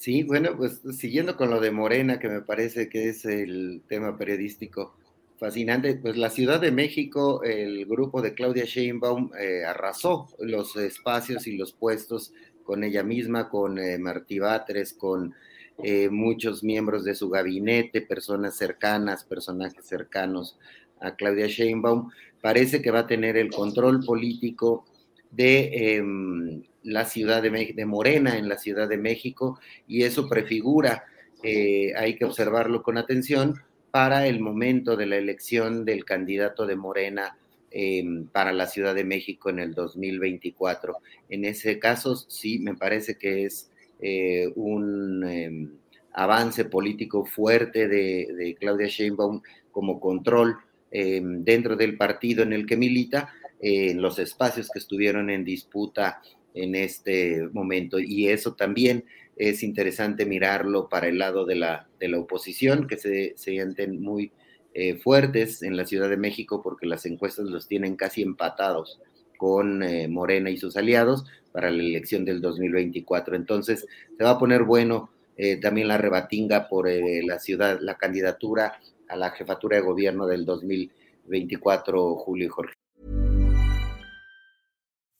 Sí, bueno, pues siguiendo con lo de Morena, que me parece que es el tema periodístico fascinante, pues la Ciudad de México, el grupo de Claudia Sheinbaum eh, arrasó los espacios y los puestos con ella misma, con eh, Martí Batres, con eh, muchos miembros de su gabinete, personas cercanas, personajes cercanos a Claudia Sheinbaum. Parece que va a tener el control político de em, la Ciudad de, de Morena en la Ciudad de México y eso prefigura, eh, hay que observarlo con atención, para el momento de la elección del candidato de Morena eh, para la Ciudad de México en el 2024. En ese caso, sí, me parece que es eh, un eh, avance político fuerte de, de, Claudia Sheinbaum como control dentro del partido en el que milita, en los espacios que estuvieron en disputa en este momento. Y eso también es interesante mirarlo para el lado de la, de la oposición, que se, se sienten muy eh, fuertes en la Ciudad de México porque las encuestas los tienen casi empatados con eh, Morena y sus aliados para la elección del 2024. Entonces, se va a poner bueno eh, también la rebatinga por eh, la ciudad, la candidatura a la jefatura de gobierno del 2024, Julio y Jorge.